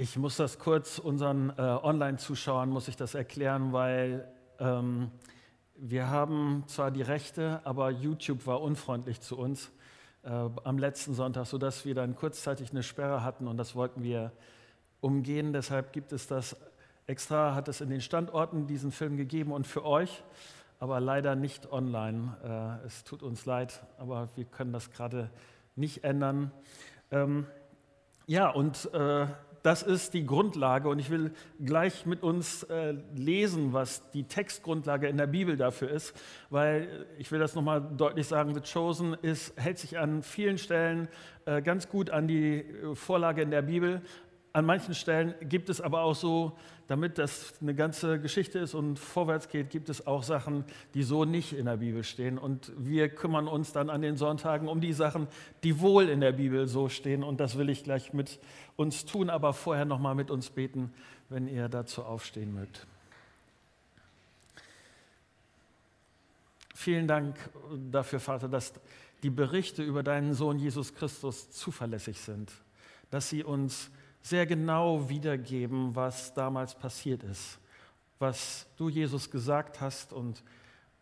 Ich muss das kurz unseren äh, Online-Zuschauern muss ich das erklären, weil ähm, wir haben zwar die Rechte, aber YouTube war unfreundlich zu uns äh, am letzten Sonntag, sodass wir dann kurzzeitig eine Sperre hatten und das wollten wir umgehen. Deshalb gibt es das extra, hat es in den Standorten diesen Film gegeben und für euch, aber leider nicht online. Äh, es tut uns leid, aber wir können das gerade nicht ändern. Ähm, ja, und äh, das ist die Grundlage und ich will gleich mit uns äh, lesen, was die Textgrundlage in der Bibel dafür ist, weil ich will das nochmal deutlich sagen, The Chosen ist, hält sich an vielen Stellen äh, ganz gut an die äh, Vorlage in der Bibel, an manchen Stellen gibt es aber auch so, damit das eine ganze Geschichte ist und vorwärts geht, gibt es auch Sachen, die so nicht in der Bibel stehen. Und wir kümmern uns dann an den Sonntagen um die Sachen, die wohl in der Bibel so stehen. Und das will ich gleich mit uns tun, aber vorher nochmal mit uns beten, wenn ihr dazu aufstehen mögt. Vielen Dank dafür, Vater, dass die Berichte über deinen Sohn Jesus Christus zuverlässig sind, dass sie uns sehr genau wiedergeben, was damals passiert ist, was du, Jesus, gesagt hast und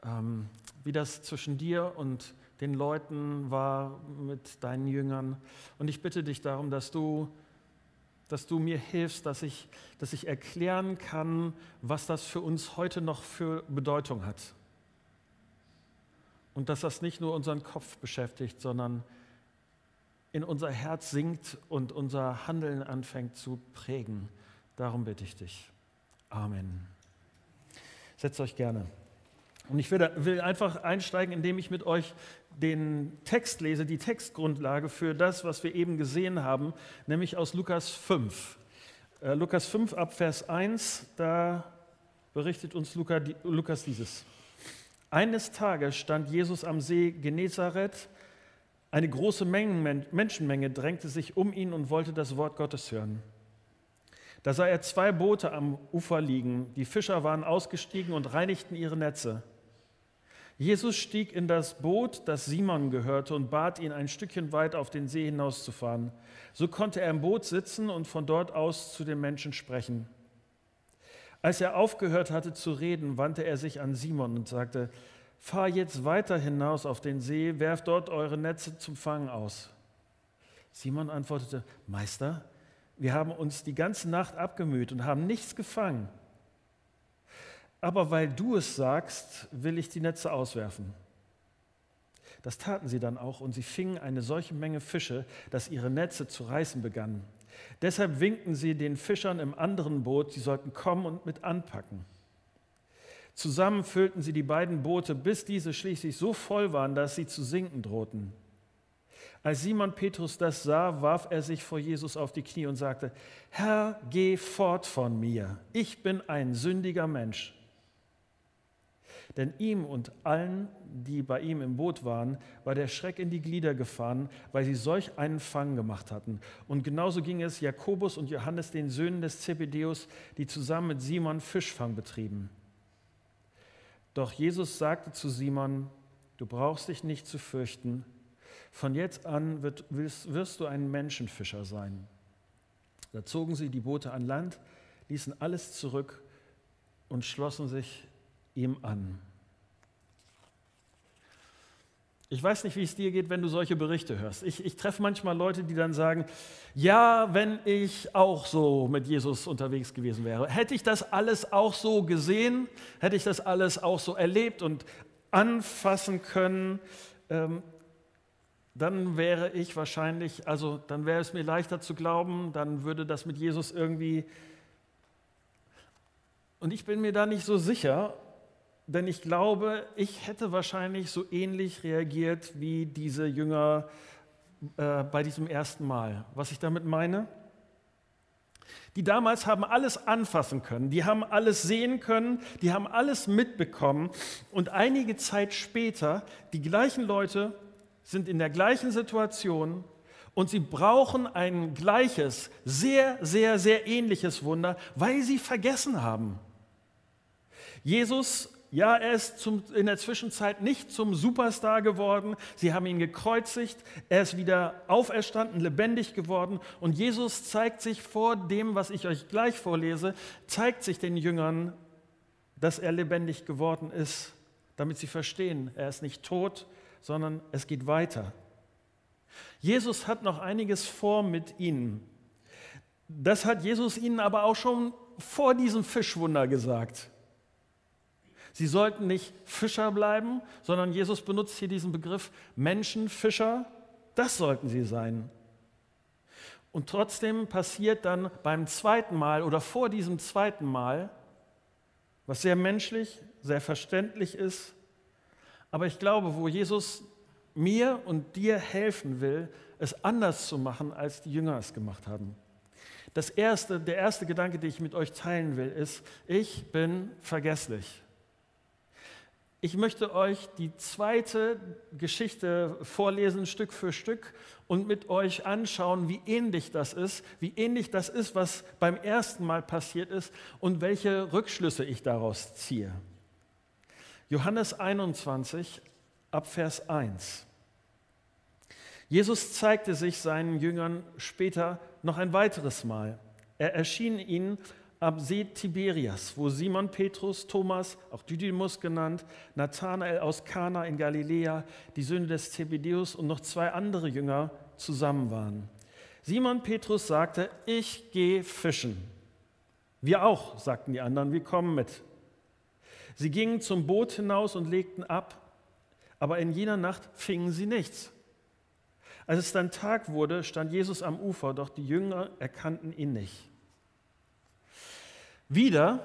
ähm, wie das zwischen dir und den Leuten war mit deinen Jüngern. Und ich bitte dich darum, dass du, dass du mir hilfst, dass ich, dass ich erklären kann, was das für uns heute noch für Bedeutung hat. Und dass das nicht nur unseren Kopf beschäftigt, sondern in unser Herz sinkt und unser Handeln anfängt zu prägen. Darum bitte ich dich. Amen. Setzt euch gerne. Und ich will, einfach einsteigen, indem ich mit euch den Text lese, die Textgrundlage für das, was wir eben gesehen haben, nämlich aus Lukas 5. Äh, Lukas 5 ab Vers 1, da berichtet uns Lukas dieses. Eines Tages stand Jesus am See Genezareth eine große Menschenmenge drängte sich um ihn und wollte das Wort Gottes hören. Da sah er zwei Boote am Ufer liegen. Die Fischer waren ausgestiegen und reinigten ihre Netze. Jesus stieg in das Boot, das Simon gehörte, und bat ihn, ein Stückchen weit auf den See hinauszufahren. So konnte er im Boot sitzen und von dort aus zu den Menschen sprechen. Als er aufgehört hatte zu reden, wandte er sich an Simon und sagte, Fahr jetzt weiter hinaus auf den See, werft dort eure Netze zum Fangen aus. Simon antwortete, Meister, wir haben uns die ganze Nacht abgemüht und haben nichts gefangen. Aber weil du es sagst, will ich die Netze auswerfen. Das taten sie dann auch und sie fingen eine solche Menge Fische, dass ihre Netze zu reißen begannen. Deshalb winkten sie den Fischern im anderen Boot, sie sollten kommen und mit anpacken. Zusammen füllten sie die beiden Boote, bis diese schließlich so voll waren, dass sie zu sinken drohten. Als Simon Petrus das sah, warf er sich vor Jesus auf die Knie und sagte, Herr, geh fort von mir, ich bin ein sündiger Mensch. Denn ihm und allen, die bei ihm im Boot waren, war der Schreck in die Glieder gefahren, weil sie solch einen Fang gemacht hatten. Und genauso ging es Jakobus und Johannes, den Söhnen des Zebedeus, die zusammen mit Simon Fischfang betrieben. Doch Jesus sagte zu Simon, du brauchst dich nicht zu fürchten, von jetzt an wird, wirst, wirst du ein Menschenfischer sein. Da zogen sie die Boote an Land, ließen alles zurück und schlossen sich ihm an. Ich weiß nicht, wie es dir geht, wenn du solche Berichte hörst. Ich, ich, treffe manchmal Leute, die dann sagen, ja, wenn ich auch so mit Jesus unterwegs gewesen wäre, hätte ich das alles auch so gesehen, hätte ich das alles auch so erlebt und anfassen können, ähm, dann wäre ich wahrscheinlich, also dann wäre es mir leichter zu glauben, dann würde das mit Jesus irgendwie... Und ich bin mir da nicht so sicher, denn ich glaube, ich hätte wahrscheinlich so ähnlich reagiert wie diese Jünger äh, bei diesem ersten Mal. Was ich damit meine? Die damals haben alles anfassen können, die haben alles sehen können, die haben alles mitbekommen. Und einige Zeit später, die gleichen Leute sind in der gleichen Situation und sie brauchen ein gleiches, sehr, sehr, sehr ähnliches Wunder, weil sie vergessen haben. Jesus ja, er ist zum, in der Zwischenzeit nicht zum Superstar geworden. Sie haben ihn gekreuzigt. Er ist wieder auferstanden, lebendig geworden. Und Jesus zeigt sich vor dem, was ich euch gleich vorlese, zeigt sich den Jüngern, dass er lebendig geworden ist, damit sie verstehen, er ist nicht tot, sondern es geht weiter. Jesus hat noch einiges vor mit ihnen. Das hat Jesus ihnen aber auch schon vor diesem Fischwunder gesagt. Sie sollten nicht Fischer bleiben, sondern Jesus benutzt hier diesen Begriff Menschenfischer. Das sollten sie sein. Und trotzdem passiert dann beim zweiten Mal oder vor diesem zweiten Mal, was sehr menschlich, sehr verständlich ist, aber ich glaube, wo Jesus mir und dir helfen will, es anders zu machen, als die Jünger es gemacht haben. Das erste, der erste Gedanke, den ich mit euch teilen will, ist, ich bin vergesslich. Ich möchte euch die zweite Geschichte vorlesen, Stück für Stück, und mit euch anschauen, wie ähnlich das ist, wie ähnlich das ist, was beim ersten Mal passiert ist und welche Rückschlüsse ich daraus ziehe. Johannes 21 ab Vers 1. Jesus zeigte sich seinen Jüngern später noch ein weiteres Mal. Er erschien ihnen am See Tiberias, wo Simon Petrus, Thomas, auch Didymus genannt, Nathanael aus Kana in Galiläa, die Söhne des Zebedeus und noch zwei andere Jünger zusammen waren. Simon Petrus sagte, ich gehe fischen. Wir auch, sagten die anderen, wir kommen mit. Sie gingen zum Boot hinaus und legten ab, aber in jener Nacht fingen sie nichts. Als es dann Tag wurde, stand Jesus am Ufer, doch die Jünger erkannten ihn nicht. Wieder,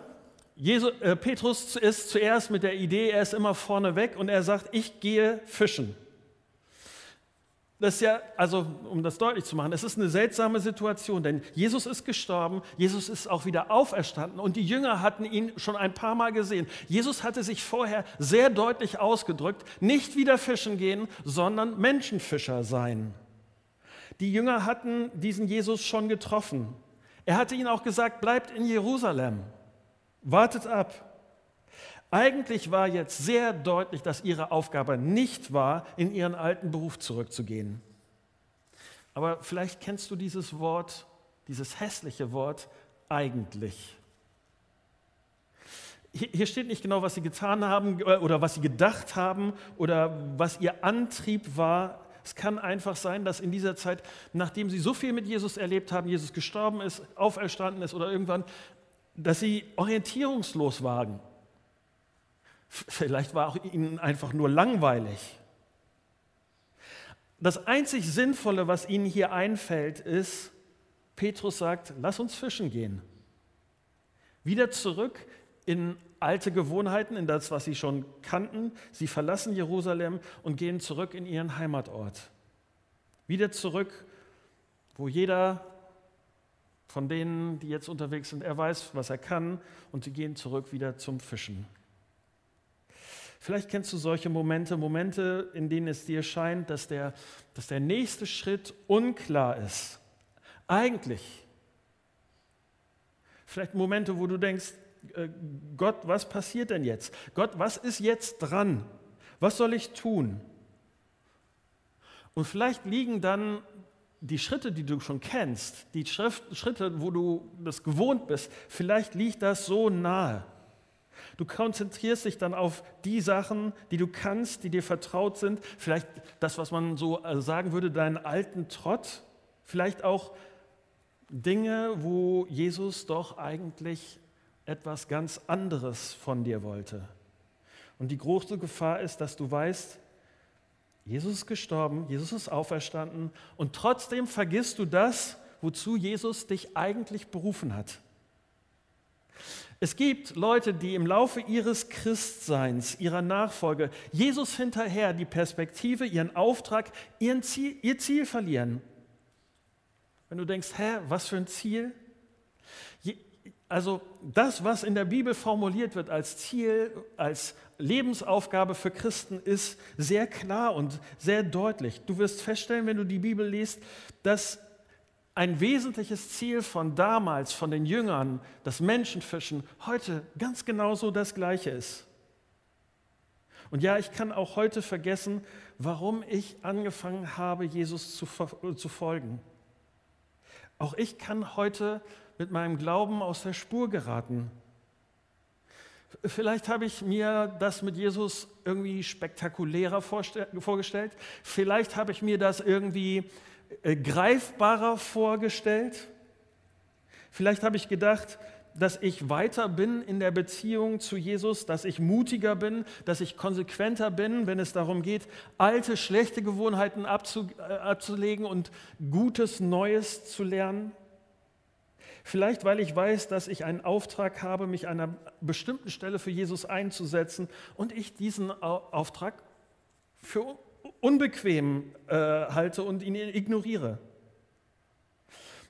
Jesus, äh, Petrus ist zuerst mit der Idee, er ist immer vorne weg und er sagt, ich gehe fischen. Das ist ja, also um das deutlich zu machen, es ist eine seltsame Situation, denn Jesus ist gestorben, Jesus ist auch wieder auferstanden und die Jünger hatten ihn schon ein paar Mal gesehen. Jesus hatte sich vorher sehr deutlich ausgedrückt, nicht wieder fischen gehen, sondern Menschenfischer sein. Die Jünger hatten diesen Jesus schon getroffen. Er hatte ihnen auch gesagt, bleibt in Jerusalem, wartet ab. Eigentlich war jetzt sehr deutlich, dass ihre Aufgabe nicht war, in ihren alten Beruf zurückzugehen. Aber vielleicht kennst du dieses Wort, dieses hässliche Wort eigentlich. Hier steht nicht genau, was sie getan haben äh, oder was sie gedacht haben oder was ihr Antrieb war. Es kann einfach sein, dass in dieser Zeit, nachdem sie so viel mit Jesus erlebt haben, Jesus gestorben ist, auferstanden ist oder irgendwann, dass sie orientierungslos waren. Vielleicht war auch ihnen einfach nur langweilig. Das einzig Sinnvolle, was ihnen hier einfällt, ist, Petrus sagt, lass uns fischen gehen. Wieder zurück in alte Gewohnheiten, in das, was sie schon kannten. Sie verlassen Jerusalem und gehen zurück in ihren Heimatort. Wieder zurück, wo jeder von denen, die jetzt unterwegs sind, er weiß, was er kann und sie gehen zurück wieder zum Fischen. Vielleicht kennst du solche Momente, Momente, in denen es dir scheint, dass der, dass der nächste Schritt unklar ist. Eigentlich. Vielleicht Momente, wo du denkst, Gott, was passiert denn jetzt? Gott, was ist jetzt dran? Was soll ich tun? Und vielleicht liegen dann die Schritte, die du schon kennst, die Schritte, wo du das gewohnt bist, vielleicht liegt das so nahe. Du konzentrierst dich dann auf die Sachen, die du kannst, die dir vertraut sind. Vielleicht das, was man so äh, sagen würde, deinen alten Trott. Vielleicht auch Dinge, wo Jesus doch eigentlich etwas ganz anderes von dir wollte. Und die große Gefahr ist, dass du weißt, Jesus ist gestorben, Jesus ist auferstanden und trotzdem vergisst du das, wozu Jesus dich eigentlich berufen hat. Es gibt Leute, die im Laufe ihres Christseins, ihrer Nachfolge, Jesus hinterher die Perspektive, ihren Auftrag, ihren Ziel, ihr Ziel verlieren. Wenn du denkst, hä, was für ein Ziel? Also das, was in der Bibel formuliert wird als Ziel, als Lebensaufgabe für Christen, ist sehr klar und sehr deutlich. Du wirst feststellen, wenn du die Bibel liest, dass ein wesentliches Ziel von damals, von den Jüngern, das Menschenfischen, heute ganz genauso das gleiche ist. Und ja, ich kann auch heute vergessen, warum ich angefangen habe, Jesus zu, zu folgen. Auch ich kann heute mit meinem Glauben aus der Spur geraten. Vielleicht habe ich mir das mit Jesus irgendwie spektakulärer vorgestellt. Vielleicht habe ich mir das irgendwie äh, greifbarer vorgestellt. Vielleicht habe ich gedacht, dass ich weiter bin in der Beziehung zu Jesus, dass ich mutiger bin, dass ich konsequenter bin, wenn es darum geht, alte, schlechte Gewohnheiten äh, abzulegen und Gutes, Neues zu lernen. Vielleicht, weil ich weiß, dass ich einen Auftrag habe, mich an einer bestimmten Stelle für Jesus einzusetzen und ich diesen Auftrag für unbequem äh, halte und ihn ignoriere.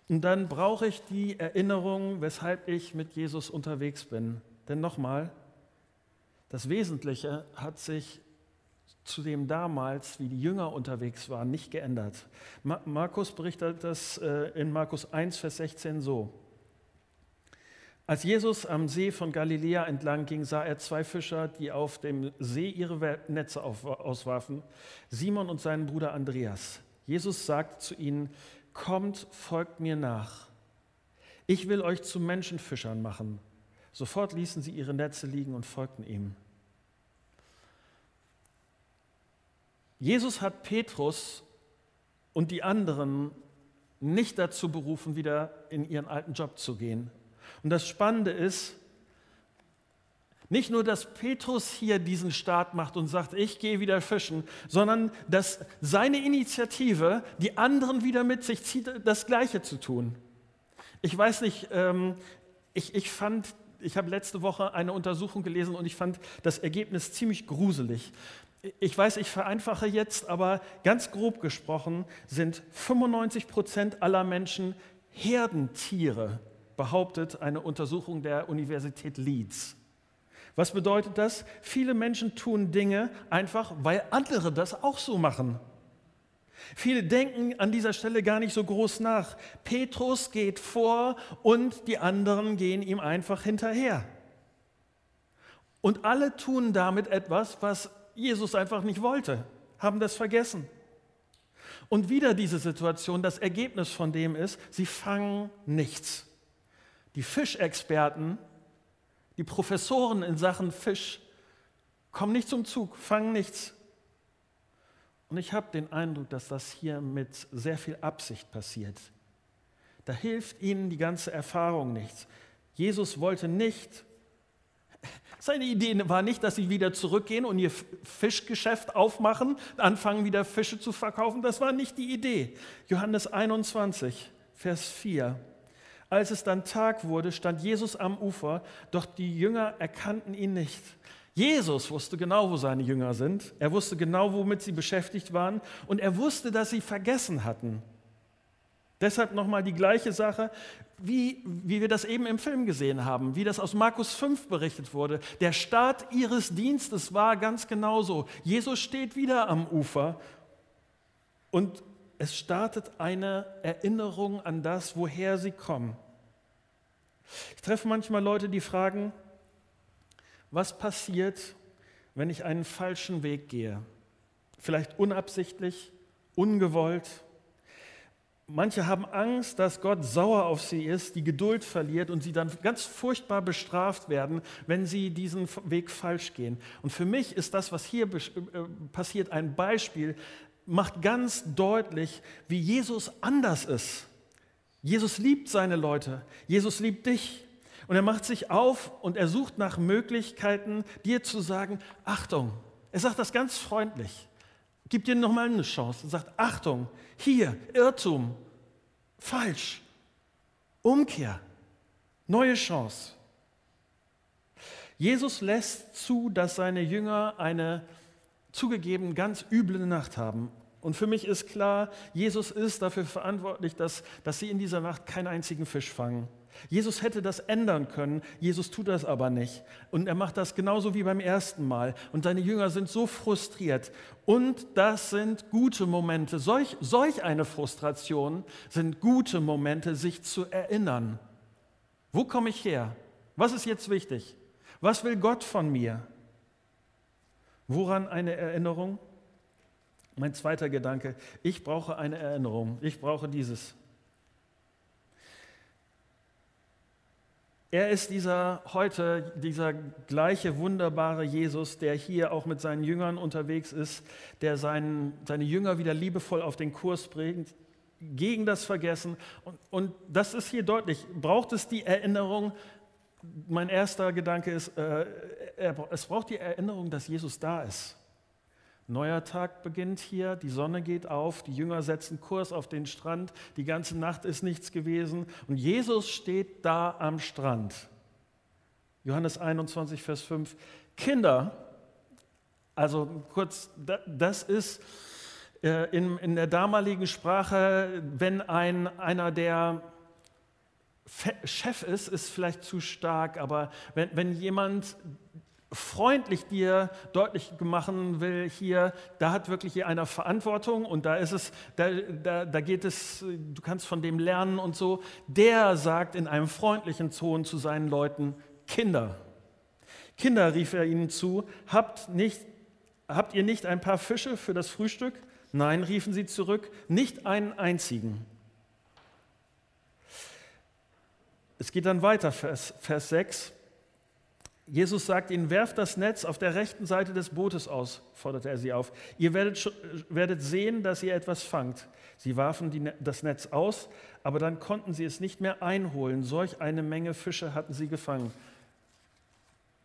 Und dann brauche ich die Erinnerung, weshalb ich mit Jesus unterwegs bin. Denn nochmal, das Wesentliche hat sich zu dem damals, wie die Jünger unterwegs waren, nicht geändert. Markus berichtet das äh, in Markus 1, Vers 16 so. Als Jesus am See von Galiläa entlang ging, sah er zwei Fischer, die auf dem See ihre Netze auswarfen, Simon und seinen Bruder Andreas. Jesus sagte zu ihnen, kommt, folgt mir nach. Ich will euch zu Menschenfischern machen. Sofort ließen sie ihre Netze liegen und folgten ihm. Jesus hat Petrus und die anderen nicht dazu berufen, wieder in ihren alten Job zu gehen. Und das Spannende ist, nicht nur, dass Petrus hier diesen Start macht und sagt, ich gehe wieder fischen, sondern dass seine Initiative die anderen wieder mit sich zieht, das Gleiche zu tun. Ich weiß nicht, ähm, ich, ich fand, ich habe letzte Woche eine Untersuchung gelesen und ich fand das Ergebnis ziemlich gruselig. Ich weiß, ich vereinfache jetzt, aber ganz grob gesprochen sind 95 Prozent aller Menschen Herdentiere, behauptet eine Untersuchung der Universität Leeds. Was bedeutet das? Viele Menschen tun Dinge einfach, weil andere das auch so machen. Viele denken an dieser Stelle gar nicht so groß nach. Petrus geht vor und die anderen gehen ihm einfach hinterher. Und alle tun damit etwas, was Jesus einfach nicht wollte, haben das vergessen. Und wieder diese Situation, das Ergebnis von dem ist, sie fangen nichts. Die Fischexperten die Professoren in Sachen Fisch kommen nicht zum Zug, fangen nichts. Und ich habe den Eindruck, dass das hier mit sehr viel Absicht passiert. Da hilft ihnen die ganze Erfahrung nichts. Jesus wollte nicht, seine Idee war nicht, dass sie wieder zurückgehen und ihr Fischgeschäft aufmachen, anfangen wieder Fische zu verkaufen. Das war nicht die Idee. Johannes 21, Vers 4. Als es dann Tag wurde, stand Jesus am Ufer, doch die Jünger erkannten ihn nicht. Jesus wusste genau, wo seine Jünger sind. Er wusste genau, womit sie beschäftigt waren. Und er wusste, dass sie vergessen hatten. Deshalb nochmal die gleiche Sache, wie, wie wir das eben im Film gesehen haben, wie das aus Markus 5 berichtet wurde. Der Start ihres Dienstes war ganz genauso. Jesus steht wieder am Ufer und es startet eine Erinnerung an das, woher sie kommen. Ich treffe manchmal Leute, die fragen, was passiert, wenn ich einen falschen Weg gehe? Vielleicht unabsichtlich, ungewollt. Manche haben Angst, dass Gott sauer auf sie ist, die Geduld verliert und sie dann ganz furchtbar bestraft werden, wenn sie diesen Weg falsch gehen. Und für mich ist das, was hier äh, passiert, ein Beispiel, macht ganz deutlich, wie Jesus anders ist. Jesus liebt seine Leute. Jesus liebt dich. Und er macht sich auf und er sucht nach Möglichkeiten, dir zu sagen, Achtung. Er sagt das ganz freundlich. Gibt dir nochmal eine Chance. Er sagt, Achtung, hier, Irrtum, falsch, Umkehr, neue Chance. Jesus lässt zu, dass seine Jünger eine zugegeben ganz üble Nacht haben. Und für mich ist klar, Jesus ist dafür verantwortlich, dass, dass sie in dieser Nacht keinen einzigen Fisch fangen. Jesus hätte das ändern können, Jesus tut das aber nicht. Und er macht das genauso wie beim ersten Mal. Und seine Jünger sind so frustriert. Und das sind gute Momente. Solch, solch eine Frustration sind gute Momente, sich zu erinnern. Wo komme ich her? Was ist jetzt wichtig? Was will Gott von mir? Woran eine Erinnerung? Mein zweiter Gedanke, ich brauche eine Erinnerung, ich brauche dieses. Er ist dieser heute, dieser gleiche wunderbare Jesus, der hier auch mit seinen Jüngern unterwegs ist, der seinen, seine Jünger wieder liebevoll auf den Kurs bringt, gegen das Vergessen. Und, und das ist hier deutlich. Braucht es die Erinnerung? Mein erster Gedanke ist, äh, es braucht die Erinnerung, dass Jesus da ist. Neuer Tag beginnt hier, die Sonne geht auf, die Jünger setzen Kurs auf den Strand, die ganze Nacht ist nichts gewesen und Jesus steht da am Strand. Johannes 21, Vers 5. Kinder, also kurz, das ist äh, in, in der damaligen Sprache, wenn ein, einer der Chef ist, ist vielleicht zu stark, aber wenn, wenn jemand freundlich dir deutlich machen will, hier, da hat wirklich einer Verantwortung und da ist es, da, da, da geht es, du kannst von dem lernen und so. Der sagt in einem freundlichen Ton zu seinen Leuten, Kinder. Kinder, rief er ihnen zu, habt, nicht, habt ihr nicht ein paar Fische für das Frühstück? Nein, riefen sie zurück, nicht einen einzigen. Es geht dann weiter, Vers, Vers 6. Jesus sagt ihnen, werft das Netz auf der rechten Seite des Bootes aus, forderte er sie auf. Ihr werdet, werdet sehen, dass ihr etwas fangt. Sie warfen die, das Netz aus, aber dann konnten sie es nicht mehr einholen. Solch eine Menge Fische hatten sie gefangen.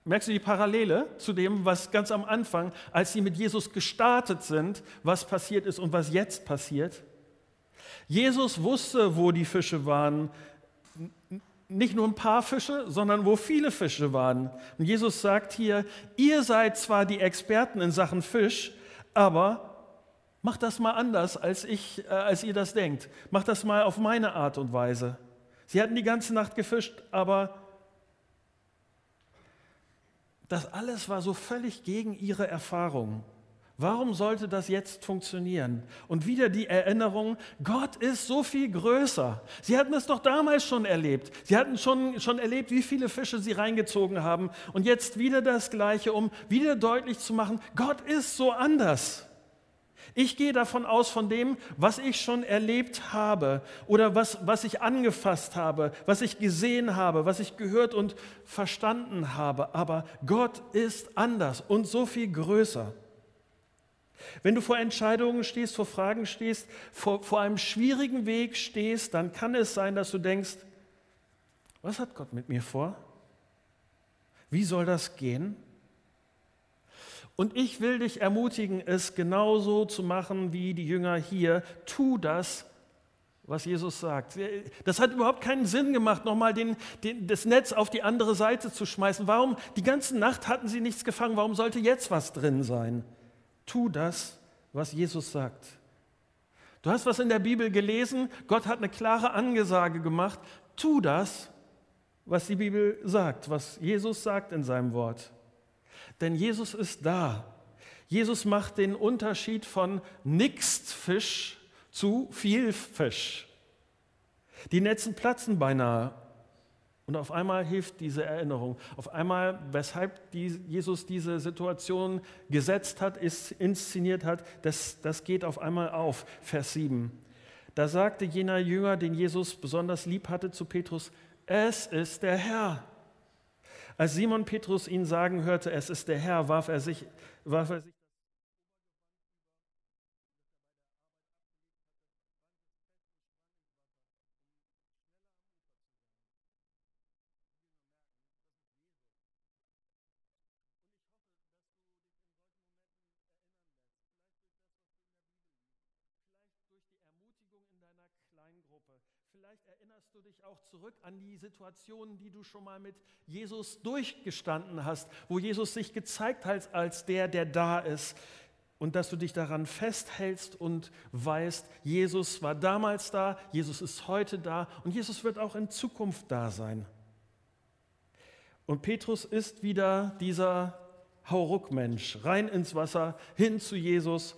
Merkst du die Parallele zu dem, was ganz am Anfang, als sie mit Jesus gestartet sind, was passiert ist und was jetzt passiert? Jesus wusste, wo die Fische waren nicht nur ein paar Fische, sondern wo viele Fische waren. Und Jesus sagt hier, ihr seid zwar die Experten in Sachen Fisch, aber macht das mal anders, als, ich, äh, als ihr das denkt. Macht das mal auf meine Art und Weise. Sie hatten die ganze Nacht gefischt, aber das alles war so völlig gegen ihre Erfahrung. Warum sollte das jetzt funktionieren? Und wieder die Erinnerung, Gott ist so viel größer. Sie hatten es doch damals schon erlebt. Sie hatten schon, schon erlebt, wie viele Fische sie reingezogen haben. Und jetzt wieder das Gleiche, um wieder deutlich zu machen, Gott ist so anders. Ich gehe davon aus, von dem, was ich schon erlebt habe oder was, was ich angefasst habe, was ich gesehen habe, was ich gehört und verstanden habe. Aber Gott ist anders und so viel größer. Wenn du vor Entscheidungen stehst, vor Fragen stehst, vor, vor einem schwierigen Weg stehst, dann kann es sein, dass du denkst, was hat Gott mit mir vor? Wie soll das gehen? Und ich will dich ermutigen, es genauso zu machen wie die Jünger hier. Tu das, was Jesus sagt. Das hat überhaupt keinen Sinn gemacht, nochmal den, den, das Netz auf die andere Seite zu schmeißen. Warum? Die ganze Nacht hatten sie nichts gefangen. Warum sollte jetzt was drin sein? Tu das, was Jesus sagt. Du hast was in der Bibel gelesen, Gott hat eine klare Angesage gemacht. Tu das, was die Bibel sagt, was Jesus sagt in seinem Wort. Denn Jesus ist da. Jesus macht den Unterschied von nix Fisch zu viel Fisch. Die Netzen platzen beinahe und auf einmal hilft diese Erinnerung. Auf einmal, weshalb die, Jesus diese Situation gesetzt hat, ist, inszeniert hat, das, das geht auf einmal auf. Vers 7. Da sagte jener Jünger, den Jesus besonders lieb hatte, zu Petrus, es ist der Herr. Als Simon Petrus ihn sagen hörte, es ist der Herr, warf er sich, warf er sich Vielleicht erinnerst du dich auch zurück an die Situationen, die du schon mal mit Jesus durchgestanden hast, wo Jesus sich gezeigt hat als der, der da ist. Und dass du dich daran festhältst und weißt, Jesus war damals da, Jesus ist heute da und Jesus wird auch in Zukunft da sein. Und Petrus ist wieder dieser Hauruck-Mensch, rein ins Wasser, hin zu Jesus,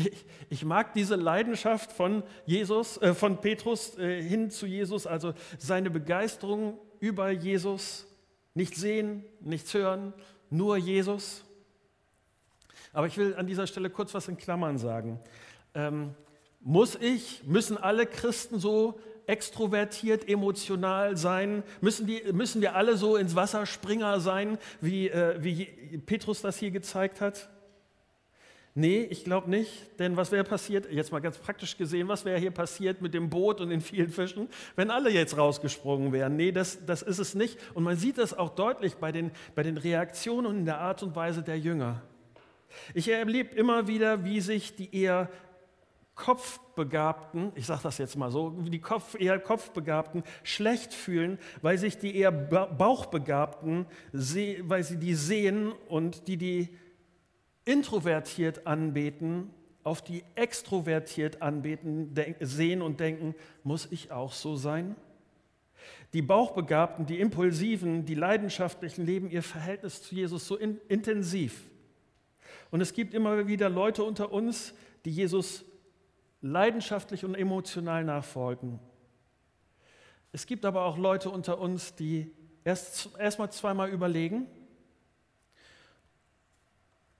ich, ich, mag diese Leidenschaft von Jesus, äh, von Petrus äh, hin zu Jesus, also seine Begeisterung über Jesus, nicht sehen, nichts hören, nur Jesus. Aber ich will an dieser Stelle kurz was in Klammern sagen. Ähm, muss ich, müssen alle Christen so extrovertiert, emotional sein? Müssen, die, müssen wir alle so ins Wasserspringer sein, wie, äh, wie Petrus das hier gezeigt hat? Nee, ich glaube nicht, denn was wäre passiert, jetzt mal ganz praktisch gesehen, was wäre hier passiert mit dem Boot und den vielen Fischen, wenn alle jetzt rausgesprungen wären? Nee, das, das ist es nicht. Und man sieht das auch deutlich bei den, bei den Reaktionen und in der Art und Weise der Jünger. Ich erlebe immer wieder, wie sich die eher Kopfbegabten, ich sage das jetzt mal so, die Kopf, eher Kopfbegabten schlecht fühlen, weil sich die eher Bauchbegabten, weil sie die sehen und die, die introvertiert anbeten, auf die extrovertiert anbeten, sehen und denken, muss ich auch so sein? Die Bauchbegabten, die Impulsiven, die Leidenschaftlichen leben ihr Verhältnis zu Jesus so in, intensiv. Und es gibt immer wieder Leute unter uns, die Jesus leidenschaftlich und emotional nachfolgen. Es gibt aber auch Leute unter uns, die erst erstmal zweimal überlegen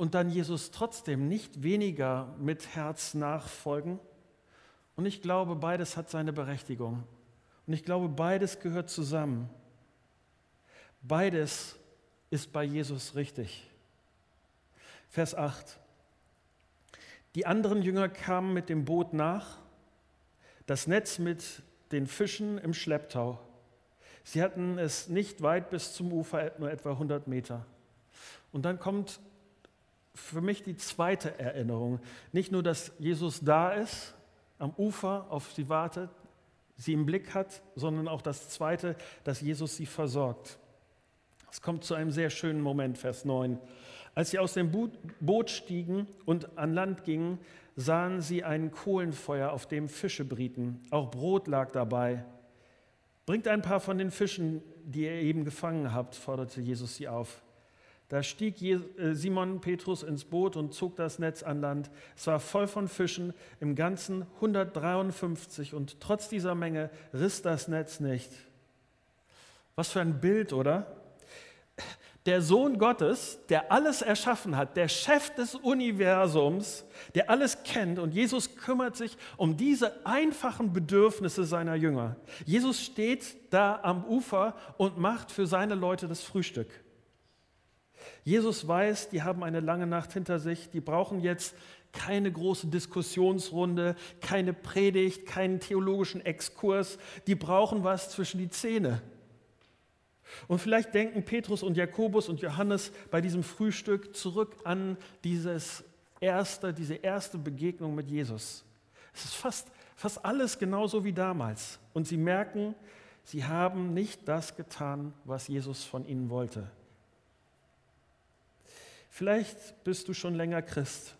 und dann Jesus trotzdem nicht weniger mit Herz nachfolgen. Und ich glaube, beides hat seine Berechtigung. Und ich glaube, beides gehört zusammen. Beides ist bei Jesus richtig. Vers 8. Die anderen Jünger kamen mit dem Boot nach, das Netz mit den Fischen im Schlepptau. Sie hatten es nicht weit bis zum Ufer, nur etwa 100 Meter. Und dann kommt für mich die zweite Erinnerung. Nicht nur, dass Jesus da ist, am Ufer auf sie wartet, sie im Blick hat, sondern auch das zweite, dass Jesus sie versorgt. Es kommt zu einem sehr schönen Moment, Vers 9. Als sie aus dem Boot stiegen und an Land gingen, sahen sie ein Kohlenfeuer, auf dem Fische brieten. Auch Brot lag dabei. Bringt ein paar von den Fischen, die ihr eben gefangen habt, forderte Jesus sie auf. Da stieg äh, Simon Petrus ins Boot und zog das Netz an Land. Es war voll von Fischen, im Ganzen 153 und trotz dieser Menge riss das Netz nicht. Was für ein Bild, oder? der Sohn Gottes, der alles erschaffen hat, der Chef des Universums, der alles kennt und Jesus kümmert sich um diese einfachen Bedürfnisse seiner Jünger. Jesus steht da am Ufer und macht für seine Leute das Frühstück. Jesus weiß, die haben eine lange Nacht hinter sich, die brauchen jetzt keine große Diskussionsrunde, keine Predigt, keinen theologischen Exkurs, die brauchen was zwischen die Zähne. Und vielleicht denken Petrus und Jakobus und Johannes bei diesem Frühstück zurück an dieses erste, diese erste Begegnung mit Jesus. Es ist fast, fast alles genauso wie damals. Und sie merken, sie haben nicht das getan, was Jesus von ihnen wollte. Vielleicht bist du schon länger Christ.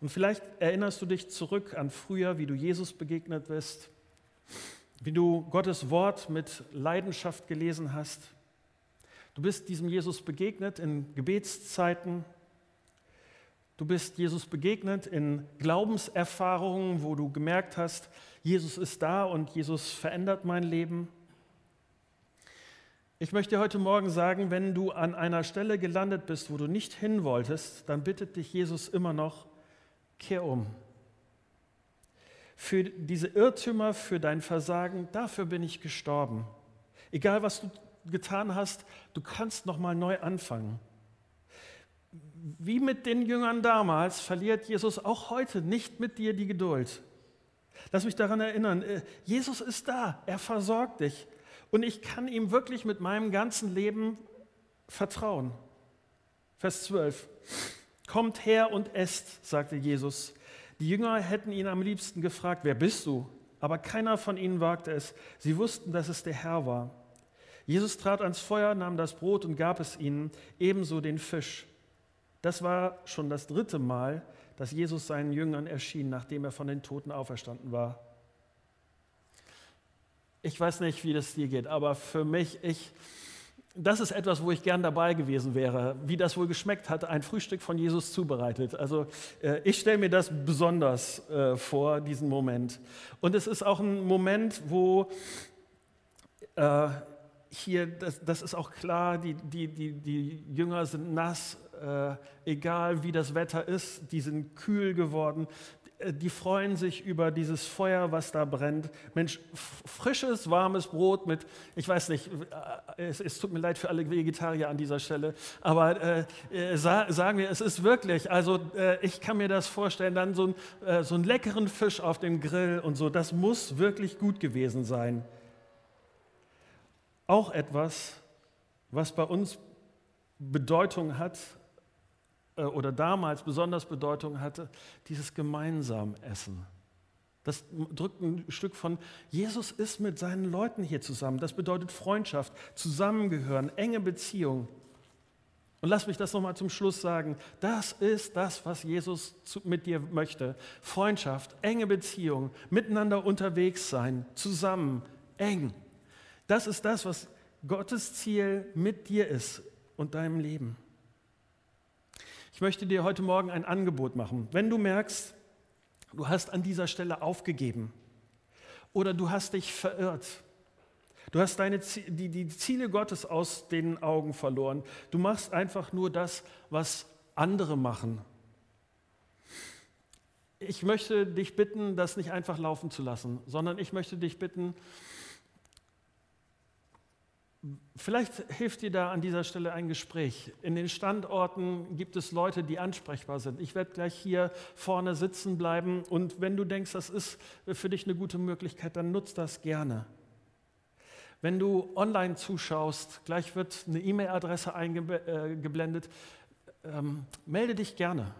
Und vielleicht erinnerst du dich zurück an früher, wie du Jesus begegnet bist wie du Gottes Wort mit Leidenschaft gelesen hast. Du bist diesem Jesus begegnet in Gebetszeiten. Du bist Jesus begegnet in Glaubenserfahrungen, wo du gemerkt hast, Jesus ist da und Jesus verändert mein Leben. Ich möchte heute Morgen sagen, wenn du an einer Stelle gelandet bist, wo du nicht hin wolltest, dann bittet dich Jesus immer noch, kehr um, für diese Irrtümer, für dein Versagen, dafür bin ich gestorben. Egal was du getan hast, du kannst noch mal neu anfangen. Wie mit den Jüngern damals verliert Jesus auch heute nicht mit dir die Geduld. Lass mich daran erinnern, äh, Jesus ist da, er versorgt dich und ich kann ihm wirklich mit meinem ganzen Leben vertrauen. Vers 12. Kommt her und esst, sagte Jesus. Die Jünger hätten ihn am liebsten gefragt, wer bist du? Aber keiner von ihnen wagte es. Sie wussten, dass es der Herr war. Jesus trat ans Feuer, nahm das Brot und gab es ihnen, ebenso den Fisch. Das war schon das dritte Mal, dass Jesus seinen Jüngern erschien, nachdem er von den Toten auferstanden war. Ich weiß nicht, wie das dir geht, aber für mich, ich, das ist etwas, wo ich gern dabei gewesen wäre, wie das wohl geschmeckt hat, ein Frühstück von Jesus zubereitet. Also äh, ich stelle mir das besonders äh, vor, diesen Moment. Und es ist auch ein Moment, wo äh, hier, das, das, ist auch klar, die, die, die, die Jünger sind nass, äh, egal wie das Wetter ist, die sind kühl geworden, die freuen sich über dieses Feuer, was da brennt. Mensch, frisches, warmes Brot mit, ich weiß nicht, äh, es, es tut mir leid für alle Vegetarier an dieser Stelle, aber äh, äh sagen wir, es ist wirklich, also äh, ich kann mir das vorstellen, dann so, ein, äh, so einen leckeren Fisch auf dem Grill und so, das muss wirklich gut gewesen sein. Auch etwas, was bei uns Bedeutung hat, äh, oder damals besonders Bedeutung hatte, dieses gemeinsam Essen. Das drückt ein Stück von, Jesus ist mit seinen Leuten hier zusammen. Das bedeutet Freundschaft, Zusammengehören, enge Beziehung. Und lass mich das nochmal zum Schluss sagen. Das ist das, was Jesus mit dir möchte. Freundschaft, enge Beziehung, miteinander unterwegs sein, zusammen, eng. Das ist das, was Gottes Ziel mit dir ist und deinem Leben. Ich möchte dir heute Morgen ein Angebot machen. Wenn du merkst, du hast an dieser Stelle aufgegeben oder du hast dich verirrt, du hast deine, die, die Ziele Gottes aus den Augen verloren, du machst einfach nur das, was andere machen. Ich möchte dich bitten, das nicht einfach laufen zu lassen, sondern ich möchte dich bitten, Vielleicht hilft dir da an dieser Stelle ein Gespräch. In den Standorten gibt es Leute, die ansprechbar sind. Ich werde gleich hier vorne sitzen bleiben und wenn du denkst, das ist für dich eine gute Möglichkeit, dann nutz das gerne. Wenn du online zuschaust, gleich wird eine E-Mail-Adresse eingeblendet, ähm, melde dich gerne.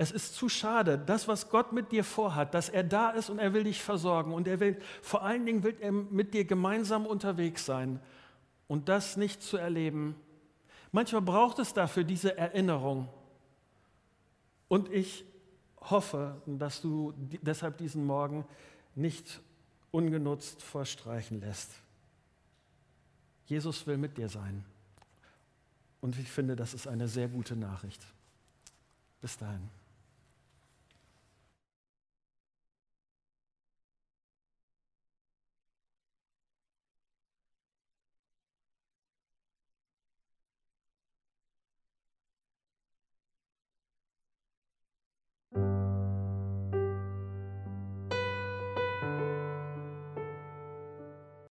Es ist zu schade, das, was Gott mit dir vorhat, dass er da ist und er will dich versorgen und er will, vor allen Dingen will er mit dir gemeinsam unterwegs sein und das nicht zu erleben. Manchmal braucht es dafür diese Erinnerung. Und ich hoffe, dass du deshalb diesen Morgen nicht ungenutzt verstreichen lässt. Jesus will mit dir sein. Und ich finde, das ist eine sehr gute Nachricht. Bis dahin.